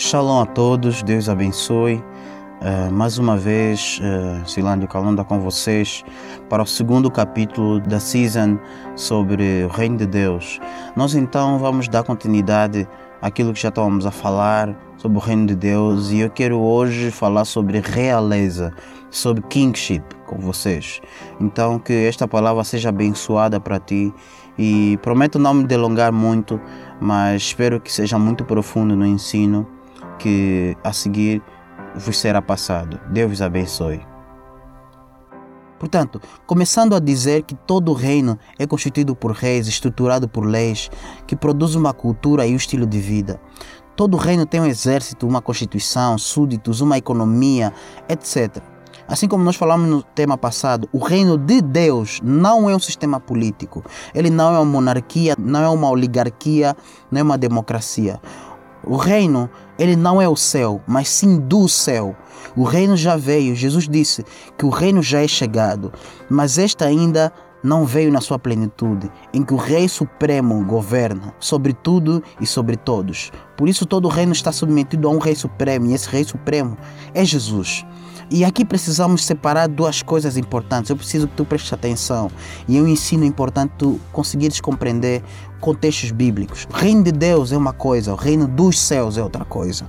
Shalom a todos, Deus abençoe. Uh, mais uma vez, uh, Silândio Calanda com vocês para o segundo capítulo da season sobre o Reino de Deus. Nós então vamos dar continuidade àquilo que já estávamos a falar sobre o Reino de Deus e eu quero hoje falar sobre realeza, sobre kingship com vocês. Então, que esta palavra seja abençoada para ti e prometo não me delongar muito, mas espero que seja muito profundo no ensino que a seguir vos será passado. Deus vos abençoe. Portanto, começando a dizer que todo reino é constituído por reis, estruturado por leis, que produz uma cultura e um estilo de vida. Todo reino tem um exército, uma constituição, súditos, uma economia, etc. Assim como nós falamos no tema passado, o reino de Deus não é um sistema político. Ele não é uma monarquia, não é uma oligarquia, não é uma democracia. O reino, ele não é o céu, mas sim do céu. O reino já veio. Jesus disse que o reino já é chegado, mas esta ainda não veio na sua plenitude, em que o Rei Supremo governa sobre tudo e sobre todos. Por isso todo o reino está submetido a um Rei Supremo, e esse Rei Supremo é Jesus. E aqui precisamos separar duas coisas importantes. Eu preciso que tu prestes atenção. E é um ensino importante tu conseguires compreender contextos bíblicos. O reino de Deus é uma coisa, o reino dos céus é outra coisa.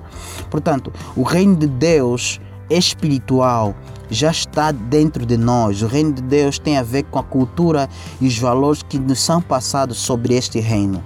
Portanto, o reino de Deus espiritual já está dentro de nós. O reino de Deus tem a ver com a cultura e os valores que nos são passados sobre este reino.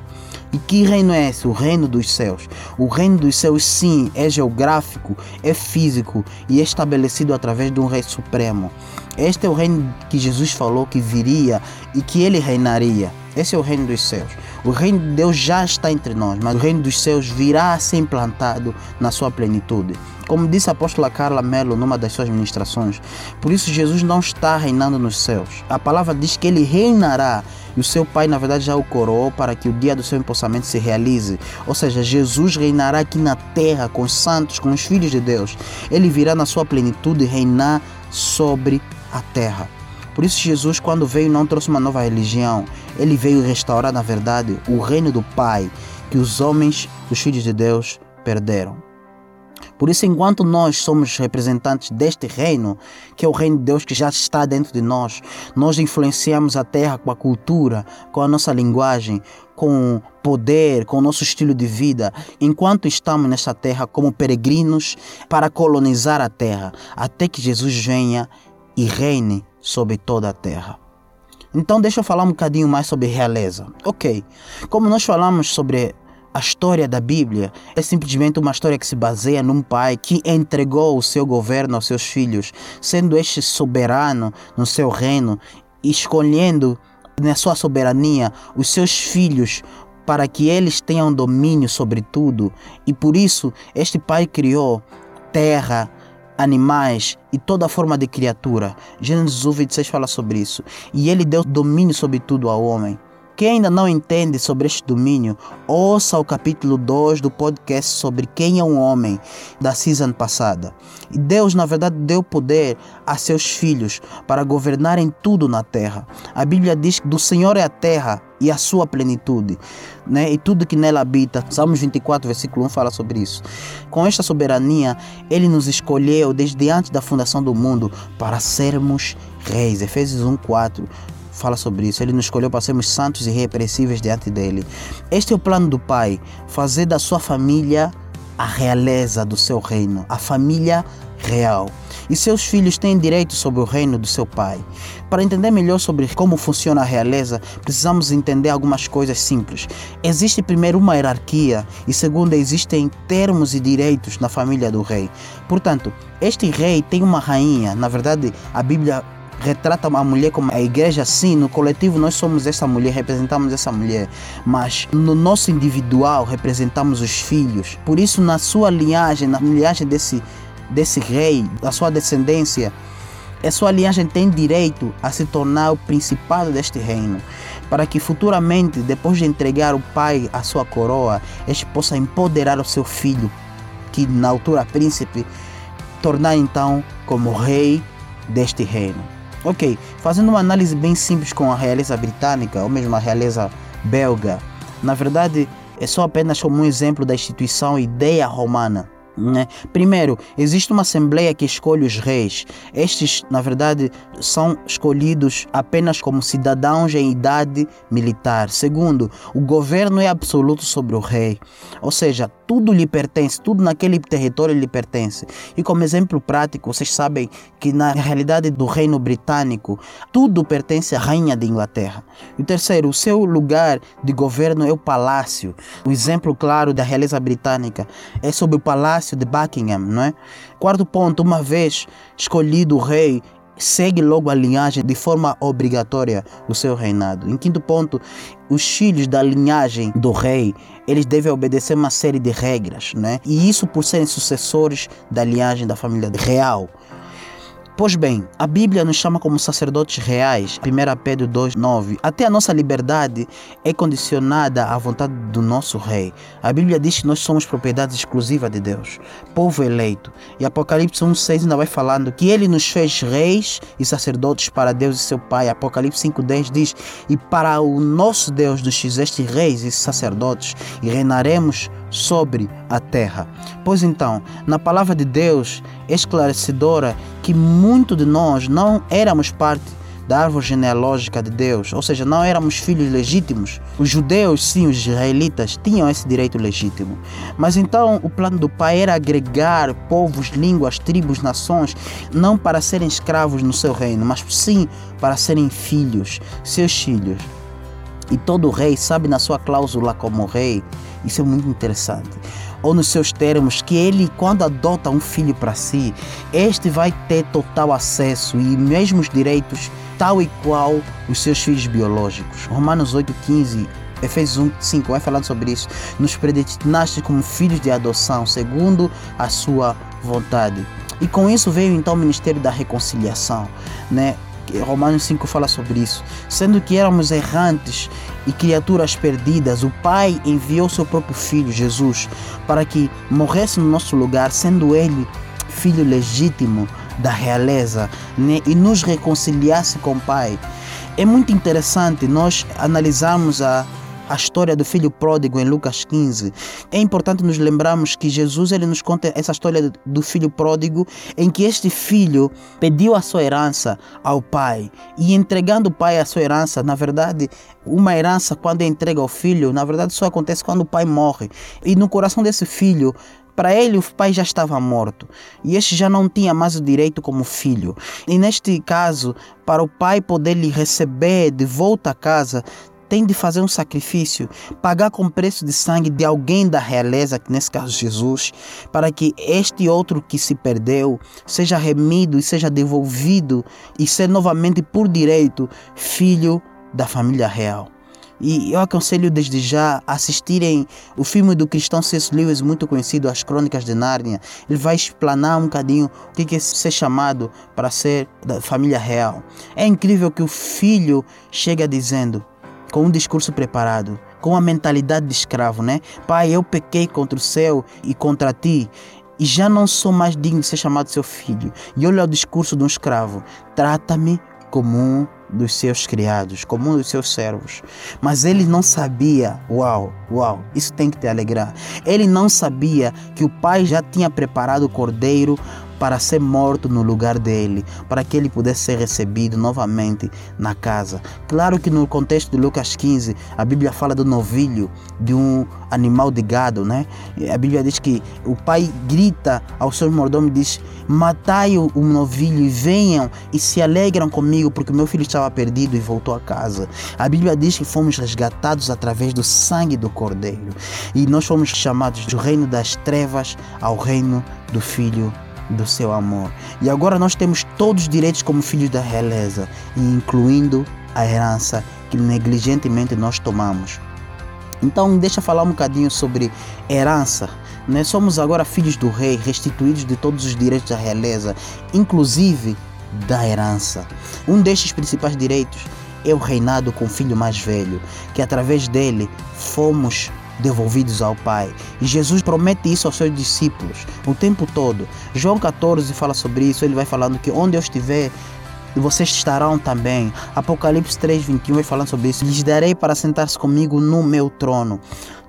E que reino é esse? O reino dos céus. O reino dos céus, sim, é geográfico, é físico e é estabelecido através de um rei supremo. Este é o reino que Jesus falou que viria e que ele reinaria. Esse é o reino dos céus. O reino de Deus já está entre nós, mas o reino dos céus virá a ser implantado na sua plenitude. Como disse a apóstola Carla Mello numa das suas ministrações, por isso Jesus não está reinando nos céus. A palavra diz que ele reinará e o seu pai, na verdade, já o coroou para que o dia do seu empossamento se realize. Ou seja, Jesus reinará aqui na terra com os santos, com os filhos de Deus. Ele virá na sua plenitude reinar sobre a terra. Por isso, Jesus, quando veio, não trouxe uma nova religião. Ele veio restaurar, na verdade, o reino do Pai que os homens, os filhos de Deus, perderam. Por isso, enquanto nós somos representantes deste reino, que é o reino de Deus que já está dentro de nós, nós influenciamos a terra com a cultura, com a nossa linguagem, com poder, com o nosso estilo de vida, enquanto estamos nesta terra como peregrinos para colonizar a terra, até que Jesus venha e reine sobre toda a terra. Então deixa eu falar um bocadinho mais sobre realeza. Ok, como nós falamos sobre a história da Bíblia é simplesmente uma história que se baseia num pai que entregou o seu governo aos seus filhos, sendo este soberano no seu reino, escolhendo na sua soberania os seus filhos para que eles tenham domínio sobre tudo. E por isso este pai criou terra, animais e toda forma de criatura. Gênesis 1, 26 fala sobre isso. E ele deu domínio sobre tudo ao homem. Quem ainda não entende sobre este domínio, ouça o capítulo 2 do podcast sobre quem é um homem da season passada. E Deus, na verdade, deu poder a seus filhos para governarem tudo na terra. A Bíblia diz que do Senhor é a terra e a sua plenitude, né? E tudo que nela habita. Salmos 24, versículo 1 fala sobre isso. Com esta soberania, ele nos escolheu desde antes da fundação do mundo para sermos reis. Efésios 1, 4 fala sobre isso. Ele nos escolheu para sermos santos e irrepreensíveis diante dele. Este é o plano do Pai: fazer da sua família a realeza do seu reino, a família real. E seus filhos têm direito sobre o reino do seu pai. Para entender melhor sobre como funciona a realeza, precisamos entender algumas coisas simples. Existe primeiro uma hierarquia e segundo existem termos e direitos na família do rei. Portanto, este rei tem uma rainha. Na verdade, a Bíblia retrata a mulher como a igreja, sim, no coletivo nós somos essa mulher, representamos essa mulher, mas no nosso individual representamos os filhos. Por isso, na sua linhagem, na linhagem desse, desse rei, da sua descendência, a sua linhagem tem direito a se tornar o principado deste reino, para que futuramente, depois de entregar o pai a sua coroa, este possa empoderar o seu filho, que na altura príncipe, tornar então como rei deste reino. Ok, fazendo uma análise bem simples com a realeza britânica ou mesmo a realeza belga, na verdade é só apenas como um exemplo da instituição ideia romana. Né? Primeiro, existe uma assembleia que escolhe os reis. Estes, na verdade, são escolhidos apenas como cidadãos em idade militar. Segundo, o governo é absoluto sobre o rei, ou seja, tudo lhe pertence, tudo naquele território lhe pertence. E como exemplo prático, vocês sabem que na realidade do reino britânico, tudo pertence à rainha de Inglaterra. E terceiro, o seu lugar de governo é o palácio. O exemplo claro da realeza britânica é sobre o palácio de Buckingham, não é? Quarto ponto, uma vez escolhido o rei, segue logo a linhagem de forma obrigatória o seu reinado. Em quinto ponto, os filhos da linhagem do rei, eles devem obedecer uma série de regras, né? E isso por serem sucessores da linhagem da família real. Pois bem, a Bíblia nos chama como sacerdotes reais, 1 Pedro 2,9. Até a nossa liberdade é condicionada à vontade do nosso Rei. A Bíblia diz que nós somos propriedade exclusiva de Deus, povo eleito. E Apocalipse 1,6 ainda vai falando que Ele nos fez reis e sacerdotes para Deus e seu Pai. Apocalipse 5,10 diz: E para o nosso Deus nos fizeste reis e sacerdotes, e reinaremos sobre a terra. Pois então, na palavra de Deus esclarecedora que muito de nós não éramos parte da árvore genealógica de Deus, ou seja, não éramos filhos legítimos. Os judeus, sim, os israelitas, tinham esse direito legítimo. Mas então o plano do Pai era agregar povos, línguas, tribos, nações, não para serem escravos no seu reino, mas sim para serem filhos, seus filhos. E todo rei sabe na sua cláusula como rei isso é muito interessante. Ou nos seus termos, que ele, quando adota um filho para si, este vai ter total acesso e mesmos direitos, tal e qual os seus filhos biológicos. Romanos 8,15 Efésios 1, 5 vai falando sobre isso. Nos predestinaste como filhos de adoção, segundo a sua vontade. E com isso veio então o ministério da reconciliação, né? Romanos 5 fala sobre isso. Sendo que éramos errantes e criaturas perdidas, o Pai enviou seu próprio Filho, Jesus, para que morresse no nosso lugar, sendo ele filho legítimo da realeza né? e nos reconciliasse com o Pai. É muito interessante nós analisarmos a a história do filho pródigo em Lucas 15. É importante nos lembrarmos que Jesus ele nos conta essa história do filho pródigo em que este filho pediu a sua herança ao pai e entregando o pai a sua herança, na verdade, uma herança quando é entrega ao filho, na verdade só acontece quando o pai morre. E no coração desse filho para ele, o pai já estava morto e este já não tinha mais o direito como filho. E neste caso, para o pai poder lhe receber de volta a casa, tem de fazer um sacrifício, pagar com preço de sangue de alguém da realeza, que nesse caso Jesus, para que este outro que se perdeu seja remido e seja devolvido e ser novamente por direito filho da família real. E eu aconselho desde já assistirem o filme do cristão C.S. Lewis, muito conhecido, As Crônicas de Nárnia. Ele vai explanar um bocadinho o que é ser chamado para ser da família real. É incrível que o filho chega dizendo: com um discurso preparado, com a mentalidade de escravo, né? Pai, eu pequei contra o céu e contra ti e já não sou mais digno de ser chamado seu filho. E olha o discurso de um escravo: trata-me como um dos seus criados, como um dos seus servos. Mas ele não sabia, uau, uau, isso tem que te alegrar. Ele não sabia que o pai já tinha preparado o cordeiro para ser morto no lugar dele, para que ele pudesse ser recebido novamente na casa. Claro que no contexto de Lucas 15, a Bíblia fala do novilho, de um animal de gado, né? A Bíblia diz que o pai grita ao seu mordomo e diz: Matai o novilho e venham e se alegram comigo, porque meu filho estava perdido e voltou a casa. A Bíblia diz que fomos resgatados através do sangue do cordeiro e nós fomos chamados do reino das trevas ao reino do filho do seu amor. E agora nós temos todos os direitos como filhos da realeza, incluindo a herança que negligentemente nós tomamos. Então, deixa eu falar um bocadinho sobre herança. Nós somos agora filhos do rei, restituídos de todos os direitos da realeza, inclusive da herança. Um destes principais direitos é o reinado com o filho mais velho, que através dele fomos devolvidos ao Pai. E Jesus promete isso aos seus discípulos o tempo todo. João 14 fala sobre isso, ele vai falando que onde eu estiver, vocês estarão também. Apocalipse 3, 21 vai falando sobre isso. Lhes darei para sentar-se comigo no meu trono.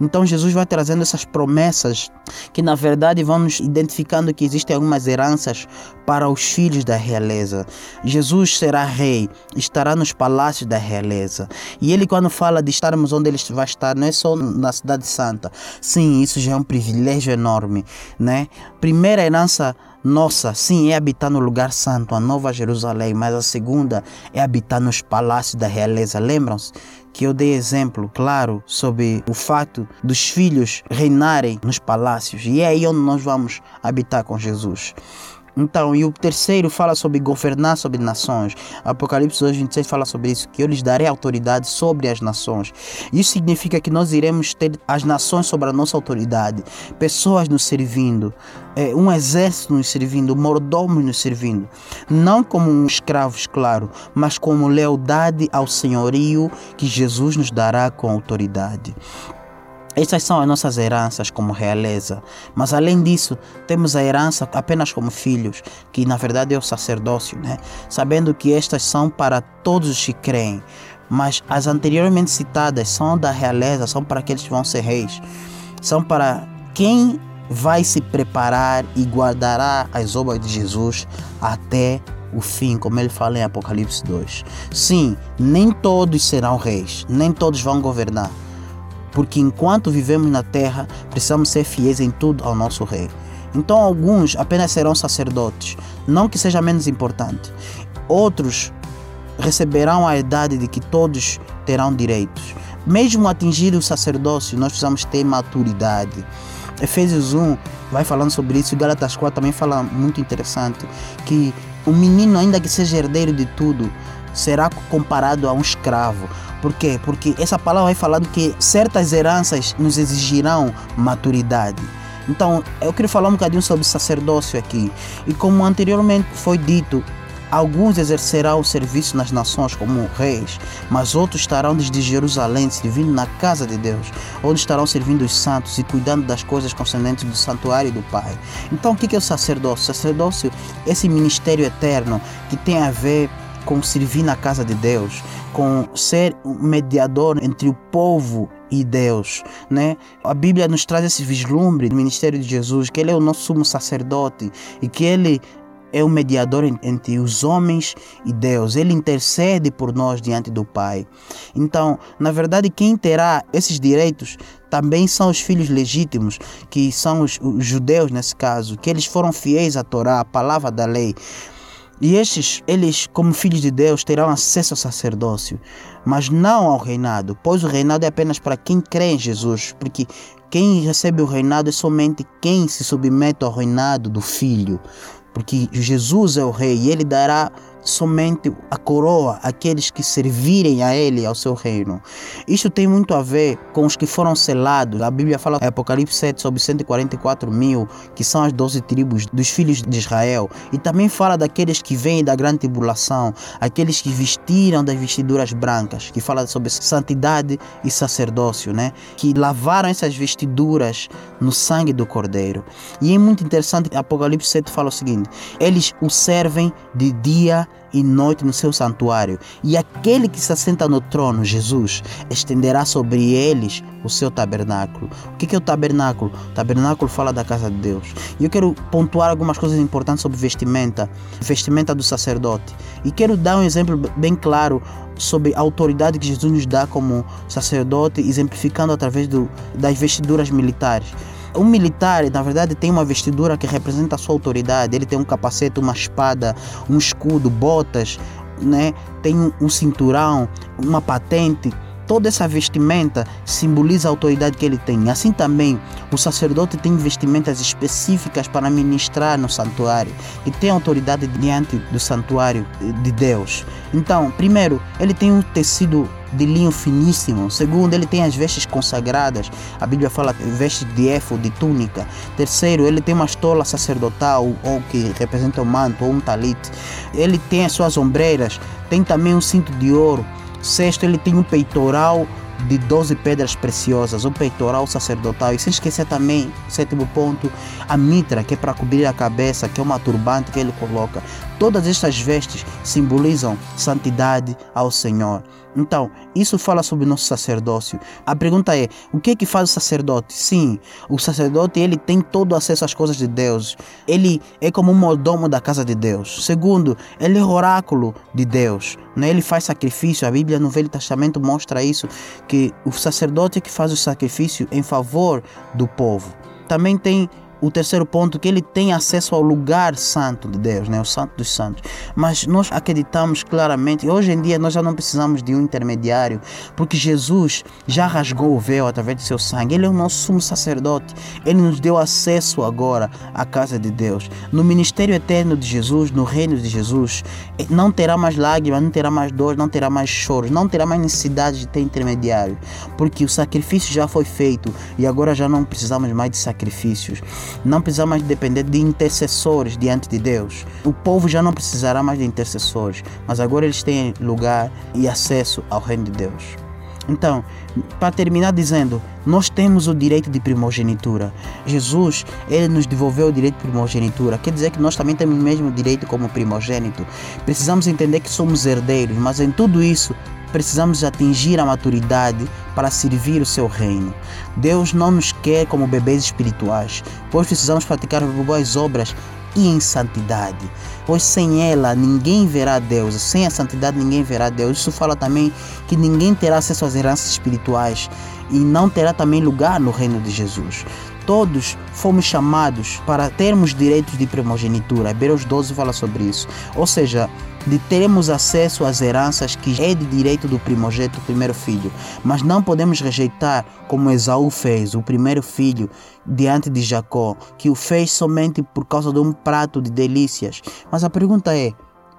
Então Jesus vai trazendo essas promessas que na verdade vão nos identificando que existem algumas heranças para os filhos da realeza. Jesus será rei, estará nos palácios da realeza. E ele quando fala de estarmos onde ele vai estar, não é só na cidade santa. Sim, isso já é um privilégio enorme, né? Primeira herança nossa, sim, é habitar no lugar santo, a Nova Jerusalém, mas a segunda é habitar nos palácios da realeza. Lembram-se que eu dei exemplo, claro, sobre o fato dos filhos reinarem nos palácios, e é aí onde nós vamos habitar com Jesus. Então, e o terceiro fala sobre governar sobre nações. Apocalipse 2, 26 fala sobre isso, que eu lhes darei autoridade sobre as nações. Isso significa que nós iremos ter as nações sobre a nossa autoridade, pessoas nos servindo, é, um exército nos servindo, mordomos nos servindo. Não como escravos, claro, mas como lealdade ao senhorio que Jesus nos dará com autoridade. Estas são as nossas heranças como realeza. Mas além disso, temos a herança apenas como filhos, que na verdade é o sacerdócio, né? Sabendo que estas são para todos os que creem. Mas as anteriormente citadas são da realeza, são para aqueles que vão ser reis. São para quem vai se preparar e guardará as obras de Jesus até o fim, como ele fala em Apocalipse 2. Sim, nem todos serão reis, nem todos vão governar porque enquanto vivemos na terra, precisamos ser fiéis em tudo ao nosso Rei. Então, alguns apenas serão sacerdotes, não que seja menos importante. Outros receberão a idade de que todos terão direitos. Mesmo atingir o sacerdócio, nós precisamos ter maturidade. Efésios 1 vai falando sobre isso, e Gálatas 4 também fala muito interessante, que o menino, ainda que seja herdeiro de tudo, será comparado a um escravo. Por quê? Porque essa palavra vai falando que certas heranças nos exigirão maturidade. Então, eu queria falar um bocadinho sobre sacerdócio aqui. E como anteriormente foi dito, alguns exercerão o serviço nas nações como reis, mas outros estarão desde Jerusalém servindo na casa de Deus, onde estarão servindo os santos e cuidando das coisas concernentes do santuário do Pai. Então, o que é o sacerdócio? Sacerdócio é esse ministério eterno que tem a ver com servir na casa de Deus, com ser um mediador entre o povo e Deus, né? A Bíblia nos traz esse vislumbre do ministério de Jesus, que ele é o nosso sumo sacerdote e que ele é o mediador entre os homens e Deus. Ele intercede por nós diante do Pai. Então, na verdade, quem terá esses direitos também são os filhos legítimos, que são os, os judeus nesse caso, que eles foram fiéis à Torá, à palavra da lei. E estes, eles, como filhos de Deus, terão acesso ao sacerdócio, mas não ao reinado, pois o reinado é apenas para quem crê em Jesus, porque quem recebe o reinado é somente quem se submete ao reinado do Filho, porque Jesus é o Rei e ele dará somente a coroa àqueles que servirem a Ele, ao seu reino. Isso tem muito a ver com os que foram selados. A Bíblia fala em Apocalipse 7 sobre 144 mil, que são as 12 tribos dos filhos de Israel. E também fala daqueles que vêm da grande tribulação, aqueles que vestiram das vestiduras brancas, que fala sobre santidade e sacerdócio, né? Que lavaram essas vestiduras no sangue do Cordeiro. E é muito interessante, Apocalipse 7 fala o seguinte: eles o servem de dia e noite no seu santuário, e aquele que se assenta no trono, Jesus, estenderá sobre eles o seu tabernáculo. O que é o tabernáculo? O tabernáculo fala da casa de Deus. E eu quero pontuar algumas coisas importantes sobre vestimenta, vestimenta do sacerdote. E quero dar um exemplo bem claro sobre a autoridade que Jesus nos dá como sacerdote, exemplificando através do, das vestiduras militares. Um militar, na verdade, tem uma vestidura que representa a sua autoridade. Ele tem um capacete, uma espada, um escudo, botas, né? tem um cinturão, uma patente. Toda essa vestimenta simboliza a autoridade que ele tem. Assim também, o sacerdote tem vestimentas específicas para ministrar no santuário e tem autoridade diante do santuário de Deus. Então, primeiro, ele tem um tecido de linho finíssimo. Segundo, ele tem as vestes consagradas. A Bíblia fala vestes de éfo, de túnica. Terceiro, ele tem uma estola sacerdotal, ou que representa o manto, ou um talite. Ele tem as suas ombreiras. Tem também um cinto de ouro. Sexto, ele tem um peitoral de 12 pedras preciosas, o peitoral sacerdotal e sem esquecer também, sétimo ponto, a mitra, que é para cobrir a cabeça, que é uma turbante que ele coloca. Todas estas vestes simbolizam santidade ao Senhor. Então, isso fala sobre nosso sacerdócio. A pergunta é: o que é que faz o sacerdote? Sim, o sacerdote ele tem todo acesso às coisas de Deus. Ele é como um mordomo da casa de Deus. Segundo, ele é oráculo de Deus. Né? Ele faz sacrifício. A Bíblia no Velho Testamento mostra isso que o sacerdote é que faz o sacrifício em favor do povo. Também tem o terceiro ponto que ele tem acesso ao lugar santo de Deus, né? o santo dos santos. Mas nós acreditamos claramente, hoje em dia nós já não precisamos de um intermediário, porque Jesus já rasgou o véu através do seu sangue. Ele é o nosso sumo sacerdote. Ele nos deu acesso agora à casa de Deus. No ministério eterno de Jesus, no reino de Jesus, não terá mais lágrimas, não terá mais dor, não terá mais choros, não terá mais necessidade de ter intermediário, porque o sacrifício já foi feito e agora já não precisamos mais de sacrifícios. Não precisamos mais depender de intercessores diante de Deus. O povo já não precisará mais de intercessores, mas agora eles têm lugar e acesso ao reino de Deus. Então, para terminar dizendo, nós temos o direito de primogenitura. Jesus, ele nos devolveu o direito de primogenitura. Quer dizer que nós também temos o mesmo direito como primogênito. Precisamos entender que somos herdeiros, mas em tudo isso precisamos atingir a maturidade para servir o seu reino. Deus não nos quer como bebês espirituais, pois precisamos praticar boas obras e em santidade, pois sem ela ninguém verá Deus, sem a santidade ninguém verá Deus. Isso fala também que ninguém terá acesso às heranças espirituais e não terá também lugar no reino de Jesus. Todos fomos chamados para termos direitos de primogenitura. Hebreus 12 fala sobre isso. Ou seja, de termos acesso às heranças que é de direito do primogênito, primeiro filho. Mas não podemos rejeitar como Esaú fez, o primeiro filho, diante de Jacó, que o fez somente por causa de um prato de delícias. Mas a pergunta é: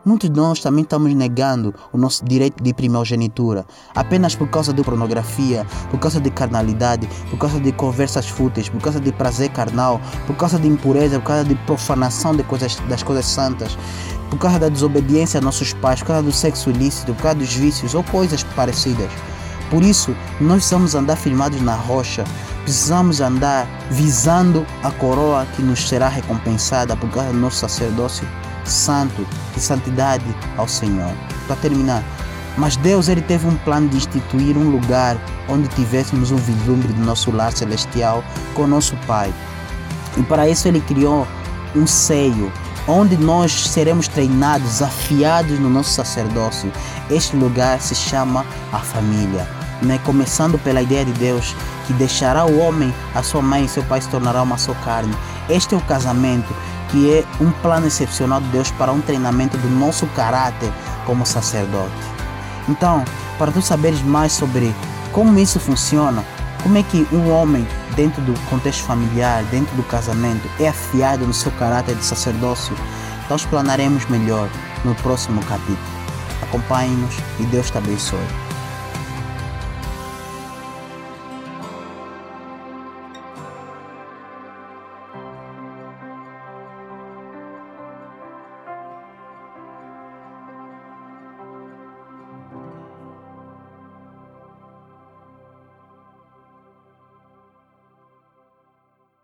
Muitos de nós também estamos negando o nosso direito de primogenitura apenas por causa de pornografia, por causa de carnalidade, por causa de conversas fúteis, por causa de prazer carnal, por causa de impureza, por causa de profanação de coisas, das coisas santas, por causa da desobediência a nossos pais, por causa do sexo ilícito, por causa dos vícios ou coisas parecidas. Por isso, nós precisamos andar firmados na rocha, precisamos andar visando a coroa que nos será recompensada por causa do nosso sacerdócio santo e santidade ao Senhor. Para terminar, mas Deus ele teve um plano de instituir um lugar onde tivéssemos um vislumbre do nosso lar celestial com o nosso Pai. E para isso ele criou um seio onde nós seremos treinados, afiados no nosso sacerdócio. Este lugar se chama a família. Né? Começando pela ideia de Deus que deixará o homem, a sua mãe e seu pai se tornará uma só carne. Este é o casamento que é um plano excepcional de Deus para um treinamento do nosso caráter como sacerdote. Então, para tu saberes mais sobre como isso funciona, como é que um homem, dentro do contexto familiar, dentro do casamento, é afiado no seu caráter de sacerdócio, nós planaremos melhor no próximo capítulo. Acompanhe-nos e Deus te abençoe.